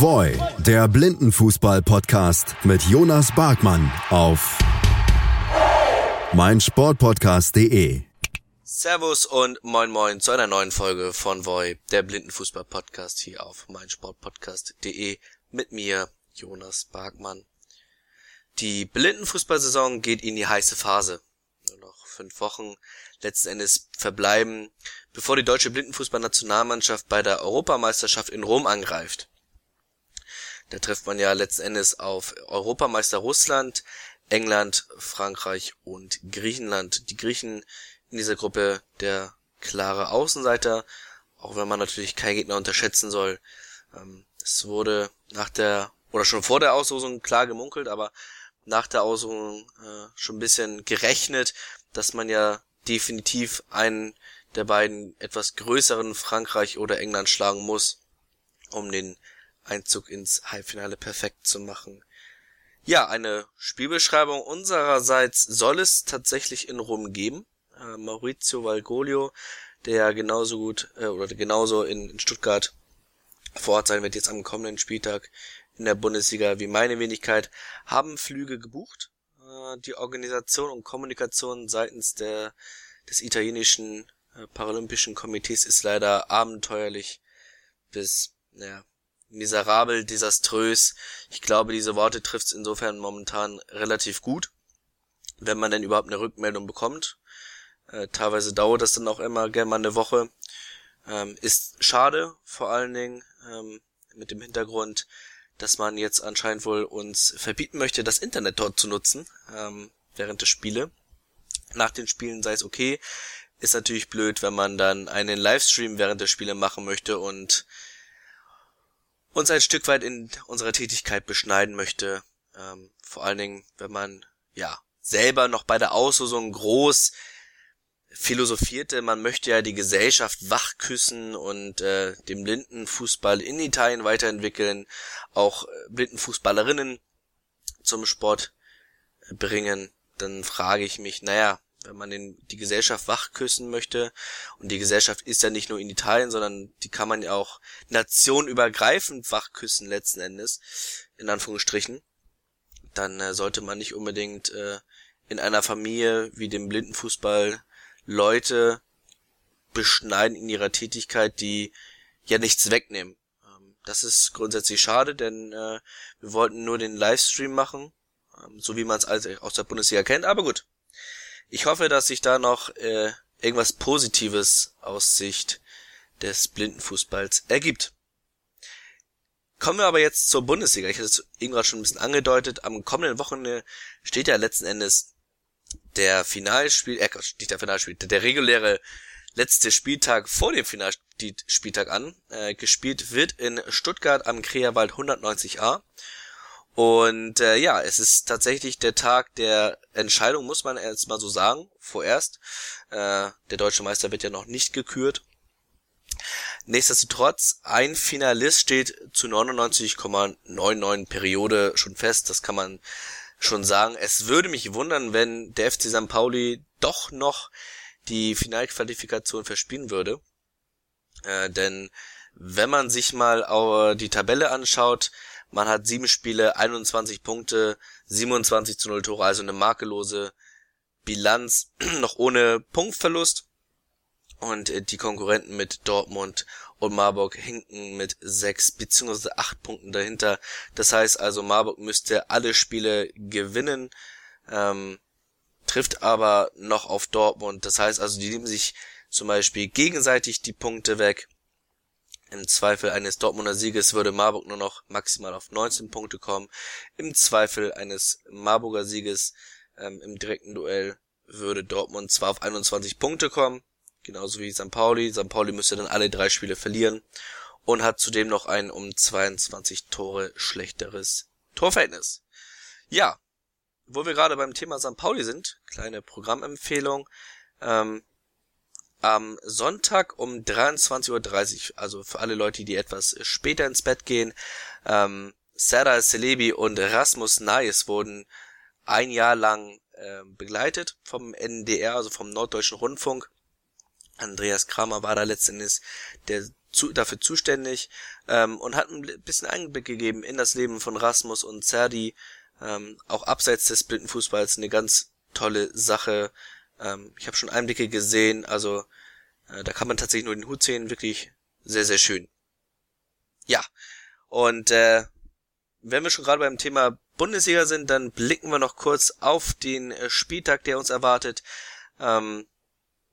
Voy, der Blindenfußball-Podcast mit Jonas Barkmann auf meinsportpodcast.de. Servus und moin moin zu einer neuen Folge von Voy, der Blindenfußball-Podcast hier auf meinsportpodcast.de mit mir, Jonas Barkmann. Die Blindenfußballsaison geht in die heiße Phase. Nur noch fünf Wochen letzten Endes verbleiben, bevor die deutsche Blindenfußballnationalmannschaft bei der Europameisterschaft in Rom angreift. Da trifft man ja letzten Endes auf Europameister Russland, England, Frankreich und Griechenland. Die Griechen in dieser Gruppe der klare Außenseiter, auch wenn man natürlich keinen Gegner unterschätzen soll. Ähm, es wurde nach der oder schon vor der Auslosung klar gemunkelt, aber nach der Auslosung äh, schon ein bisschen gerechnet, dass man ja definitiv einen der beiden etwas größeren Frankreich oder England schlagen muss, um den Einzug ins Halbfinale perfekt zu machen. Ja, eine Spielbeschreibung unsererseits soll es tatsächlich in Rom geben. Äh, Maurizio Valgolio, der genauso gut äh, oder genauso in, in Stuttgart vor Ort sein wird jetzt am kommenden Spieltag in der Bundesliga wie meine Wenigkeit, haben Flüge gebucht. Äh, die Organisation und Kommunikation seitens der, des italienischen äh, Paralympischen Komitees ist leider abenteuerlich bis, naja, miserabel, desaströs. Ich glaube, diese Worte trifft's insofern momentan relativ gut, wenn man denn überhaupt eine Rückmeldung bekommt. Äh, teilweise dauert das dann auch immer gerne mal eine Woche. Ähm, ist schade, vor allen Dingen ähm, mit dem Hintergrund, dass man jetzt anscheinend wohl uns verbieten möchte, das Internet dort zu nutzen ähm, während der Spiele. Nach den Spielen sei es okay. Ist natürlich blöd, wenn man dann einen Livestream während der Spiele machen möchte und uns ein Stück weit in unserer Tätigkeit beschneiden möchte. Ähm, vor allen Dingen, wenn man ja selber noch bei der Auslosung groß philosophierte, man möchte ja die Gesellschaft wachküssen und äh, dem Blindenfußball in Italien weiterentwickeln, auch äh, Blindenfußballerinnen zum Sport bringen, dann frage ich mich, naja, wenn man den, die Gesellschaft wachküssen möchte. Und die Gesellschaft ist ja nicht nur in Italien, sondern die kann man ja auch nationübergreifend wachküssen letzten Endes, in Anführungsstrichen. Dann äh, sollte man nicht unbedingt äh, in einer Familie wie dem Blindenfußball Leute beschneiden in ihrer Tätigkeit, die ja nichts wegnehmen. Ähm, das ist grundsätzlich schade, denn äh, wir wollten nur den Livestream machen, ähm, so wie man es aus der Bundesliga kennt. Aber gut, ich hoffe, dass sich da noch äh, irgendwas Positives aus Sicht des Blindenfußballs ergibt. Kommen wir aber jetzt zur Bundesliga. Ich hatte es eben gerade schon ein bisschen angedeutet. Am kommenden Wochenende steht ja letzten Endes der Finalspiel, äh, nicht der Finalspiel, der reguläre letzte Spieltag vor dem Finalspieltag an. Äh, gespielt wird in Stuttgart am Kreerwald 190a. Und äh, ja, es ist tatsächlich der Tag der Entscheidung, muss man jetzt mal so sagen, vorerst. Äh, der deutsche Meister wird ja noch nicht gekürt. Nichtsdestotrotz, ein Finalist steht zu 99,99 Periode schon fest, das kann man schon sagen. Es würde mich wundern, wenn der FC St. Pauli doch noch die Finalqualifikation verspielen würde. Äh, denn wenn man sich mal die Tabelle anschaut, man hat sieben Spiele, 21 Punkte, 27 zu 0 Tore, also eine makellose Bilanz, noch ohne Punktverlust. Und äh, die Konkurrenten mit Dortmund und Marburg hinken mit sechs beziehungsweise acht Punkten dahinter. Das heißt also, Marburg müsste alle Spiele gewinnen, ähm, trifft aber noch auf Dortmund. Das heißt also, die nehmen sich zum Beispiel gegenseitig die Punkte weg. Im Zweifel eines Dortmunder Sieges würde Marburg nur noch maximal auf 19 Punkte kommen. Im Zweifel eines Marburger Sieges ähm, im direkten Duell würde Dortmund zwar auf 21 Punkte kommen, genauso wie St. Pauli. St. Pauli müsste dann alle drei Spiele verlieren und hat zudem noch ein um 22 Tore schlechteres Torverhältnis. Ja, wo wir gerade beim Thema St. Pauli sind, kleine Programmempfehlung. Ähm, am Sonntag um 23.30 Uhr, also für alle Leute, die etwas später ins Bett gehen, ähm, Sarah Celebi und Rasmus Nais wurden ein Jahr lang äh, begleitet vom NDR, also vom Norddeutschen Rundfunk. Andreas Kramer war da letztendlich der zu, dafür zuständig ähm, und hat ein bisschen Einblick gegeben in das Leben von Rasmus und Serdi, ähm, auch abseits des Blindenfußballs eine ganz tolle Sache. Ähm, ich habe schon Einblicke gesehen, also äh, da kann man tatsächlich nur den Hut sehen, wirklich sehr, sehr schön. Ja, und äh, wenn wir schon gerade beim Thema Bundesliga sind, dann blicken wir noch kurz auf den äh, Spieltag, der uns erwartet. Ähm,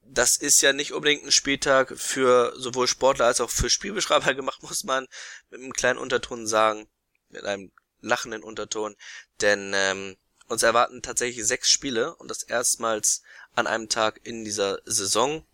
das ist ja nicht unbedingt ein Spieltag für sowohl Sportler als auch für Spielbeschreiber gemacht, muss man mit einem kleinen Unterton sagen, mit einem lachenden Unterton, denn ähm, uns erwarten tatsächlich sechs Spiele und das erstmals an einem Tag in dieser Saison.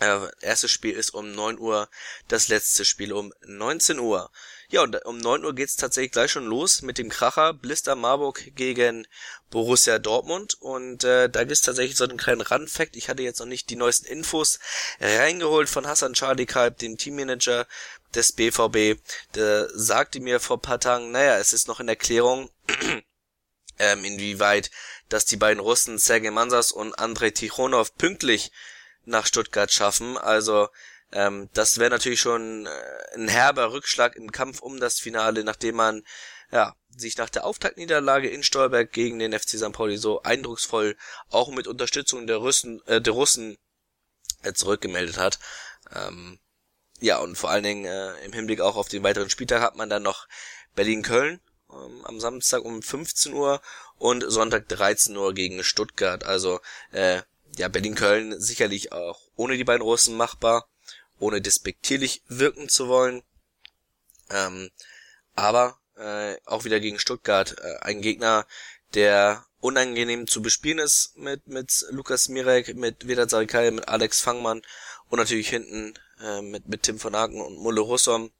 Äh, erstes Spiel ist um 9 Uhr, das letzte Spiel um 19 Uhr. Ja, und um 9 Uhr geht's tatsächlich gleich schon los mit dem Kracher Blister Marburg gegen Borussia Dortmund. Und äh, da gibt's tatsächlich so einen kleinen Randfact. Ich hatte jetzt noch nicht die neuesten Infos reingeholt von Hassan Charlie Kalb, dem Teammanager des BVB. Der sagte mir vor paar Tagen, naja, es ist noch in Erklärung, ähm, inwieweit, dass die beiden Russen Sergei Mansas und Andrei Tichonov pünktlich nach Stuttgart schaffen. Also ähm, das wäre natürlich schon äh, ein herber Rückschlag im Kampf um das Finale, nachdem man ja sich nach der Auftaktniederlage in Stolberg gegen den FC St. Pauli so eindrucksvoll auch mit Unterstützung der Russen, äh, der Russen äh, zurückgemeldet hat. Ähm, ja, und vor allen Dingen äh, im Hinblick auch auf den weiteren Spieltag hat man dann noch Berlin-Köln ähm, am Samstag um 15 Uhr und Sonntag 13 Uhr gegen Stuttgart. Also äh, ja, Berlin-Köln sicherlich auch ohne die beiden Russen machbar, ohne despektierlich wirken zu wollen. Ähm, aber äh, auch wieder gegen Stuttgart äh, ein Gegner, der unangenehm zu bespielen ist mit mit Lukas Mirek, mit Vedat Sarikaya, mit Alex Fangmann und natürlich hinten äh, mit mit Tim von Aken und Mulle Russom.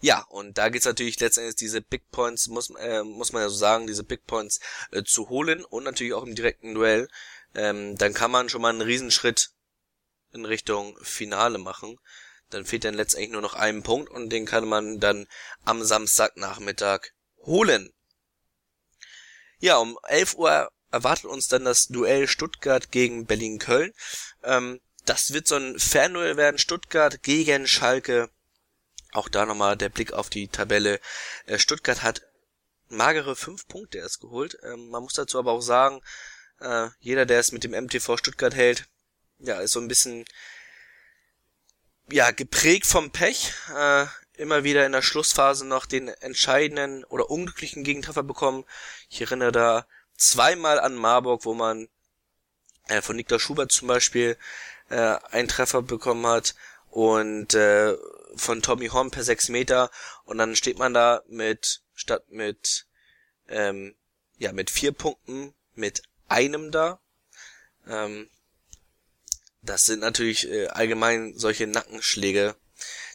Ja, und da geht's natürlich letztendlich diese Big Points, muss, äh, muss man ja so sagen, diese Big Points äh, zu holen und natürlich auch im direkten Duell ähm, dann kann man schon mal einen Riesenschritt in Richtung Finale machen. Dann fehlt dann letztendlich nur noch ein Punkt und den kann man dann am Samstagnachmittag holen. Ja, um 11 Uhr erwartet uns dann das Duell Stuttgart gegen Berlin-Köln. Ähm, das wird so ein Fernduell werden, Stuttgart gegen Schalke. Auch da nochmal der Blick auf die Tabelle. Äh, Stuttgart hat magere fünf Punkte erst geholt. Ähm, man muss dazu aber auch sagen, äh, jeder, der es mit dem MTV Stuttgart hält, ja, ist so ein bisschen ja geprägt vom Pech. Äh, immer wieder in der Schlussphase noch den entscheidenden oder unglücklichen Gegentreffer bekommen. Ich erinnere da zweimal an Marburg, wo man von Niklas Schubert zum Beispiel einen Treffer bekommen hat und von Tommy Horn per sechs Meter und dann steht man da mit statt mit ähm, ja mit vier Punkten mit einem da. Ähm, das sind natürlich äh, allgemein solche Nackenschläge.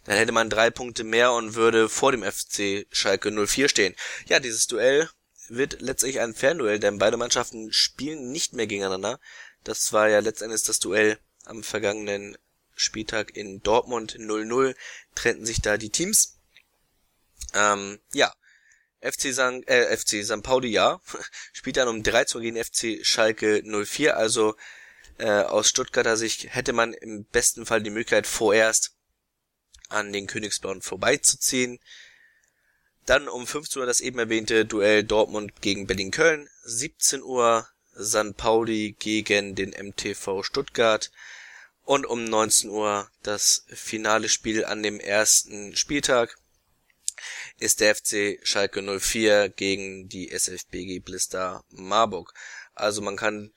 Dann hätte man drei Punkte mehr und würde vor dem FC Schalke 04 stehen. Ja, dieses Duell wird letztlich ein Fernduell, denn beide Mannschaften spielen nicht mehr gegeneinander. Das war ja letztendlich das Duell am vergangenen Spieltag in Dortmund 0-0 trennten sich da die Teams. Ähm, ja, FC St. Äh, FC St. Pauli ja, spielt dann um 13 Uhr gegen FC Schalke 04, also äh, aus Stuttgarter Sicht hätte man im besten Fall die Möglichkeit vorerst an den Königsblauen vorbeizuziehen. Dann um 15 Uhr das eben erwähnte Duell Dortmund gegen Berlin-Köln, 17 Uhr St. Pauli gegen den MTV Stuttgart und um 19 Uhr das finale Spiel an dem ersten Spieltag ist der FC Schalke 04 gegen die SFBG Blister Marburg. Also man kann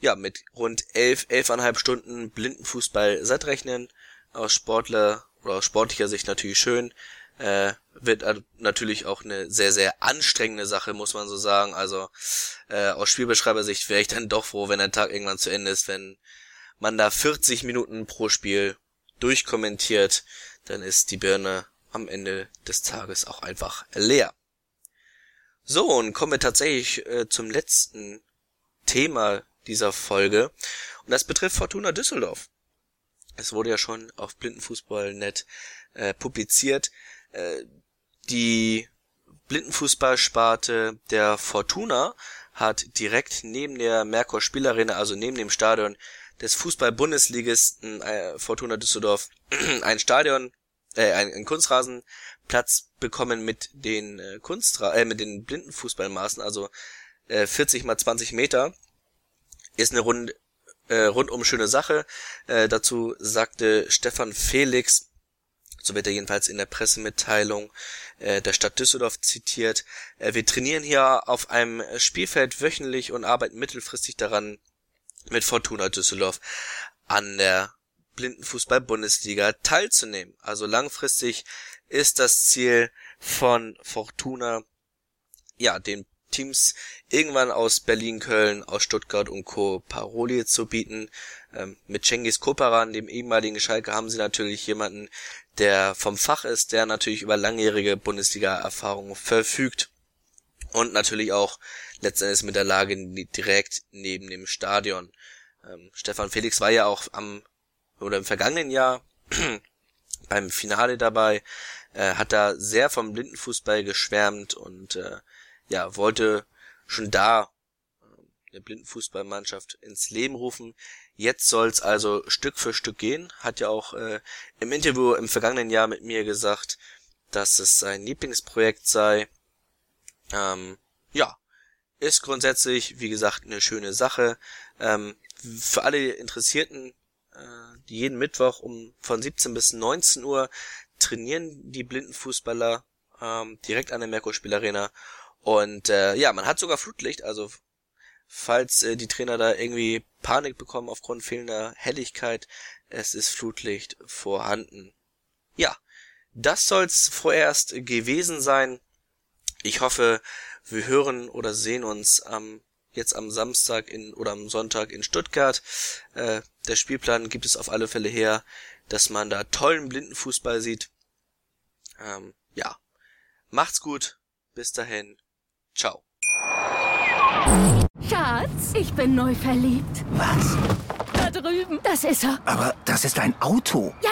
ja mit rund elf, elfeinhalb Stunden Blindenfußball satt rechnen. Aus Sportler oder aus sportlicher Sicht natürlich schön. Äh, wird natürlich auch eine sehr, sehr anstrengende Sache, muss man so sagen. Also äh, aus Spielbeschreibersicht wäre ich dann doch froh, wenn der Tag irgendwann zu Ende ist, wenn man da 40 Minuten pro Spiel durchkommentiert, dann ist die Birne am Ende des Tages auch einfach leer. So, und kommen wir tatsächlich äh, zum letzten Thema dieser Folge. Und das betrifft Fortuna Düsseldorf. Es wurde ja schon auf Blindenfußball.net äh, publiziert. Äh, die Blindenfußballsparte der Fortuna hat direkt neben der Merkur Spielarena, also neben dem Stadion des Fußball-Bundesligisten äh, Fortuna Düsseldorf, ein Stadion, äh, ein, ein Kunstrasenplatz bekommen mit den äh, Kunstra äh, mit den Blindenfußballmaßen, also äh, 40 mal 20 Meter. Ist eine rund, äh, rundum schöne Sache. Äh, dazu sagte Stefan Felix, so wird er jedenfalls in der Pressemitteilung äh, der Stadt Düsseldorf zitiert. Äh, wir trainieren hier auf einem Spielfeld wöchentlich und arbeiten mittelfristig daran, mit Fortuna Düsseldorf an der Blindenfußball-Bundesliga teilzunehmen. Also langfristig ist das Ziel von Fortuna, ja, den Teams irgendwann aus Berlin, Köln, aus Stuttgart und Co. Paroli zu bieten. Ähm, mit Cengiz Koparan, dem ehemaligen Schalke, haben sie natürlich jemanden, der vom Fach ist, der natürlich über langjährige Bundesliga-Erfahrung verfügt und natürlich auch letztendlich mit der Lage direkt neben dem Stadion. Ähm, Stefan Felix war ja auch am oder im vergangenen Jahr beim Finale dabei, äh, hat da sehr vom Blindenfußball geschwärmt und äh, ja, wollte schon da äh, eine Blindenfußballmannschaft ins Leben rufen. Jetzt soll's also Stück für Stück gehen. Hat ja auch äh, im Interview im vergangenen Jahr mit mir gesagt, dass es sein Lieblingsprojekt sei. Ähm, ja, ist grundsätzlich, wie gesagt, eine schöne Sache. Ähm, für alle Interessierten äh, jeden Mittwoch um von 17 bis 19 Uhr trainieren die blinden Fußballer ähm, direkt an der Merkur Arena und äh, ja, man hat sogar Flutlicht, also falls äh, die Trainer da irgendwie Panik bekommen aufgrund fehlender Helligkeit, es ist Flutlicht vorhanden. Ja, das soll's vorerst gewesen sein. Ich hoffe, wir hören oder sehen uns am jetzt am Samstag in oder am Sonntag in Stuttgart. Äh, der Spielplan gibt es auf alle Fälle her, dass man da tollen Blindenfußball sieht. Ähm, ja, macht's gut, bis dahin, ciao. Schatz, ich bin neu verliebt. Was? Da drüben, das ist er. Aber das ist ein Auto. Ja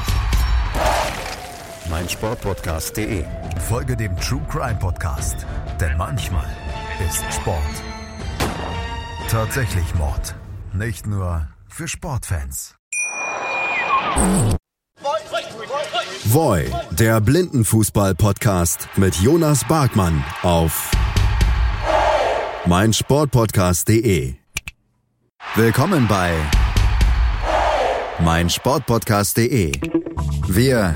meinsportpodcast.de. Folge dem True Crime Podcast, denn manchmal ist Sport tatsächlich Mord. Nicht nur für Sportfans. Voy, der Blindenfußball-Podcast mit Jonas Barkmann auf meinsportpodcast.de. Willkommen bei meinsportpodcast.de. Wir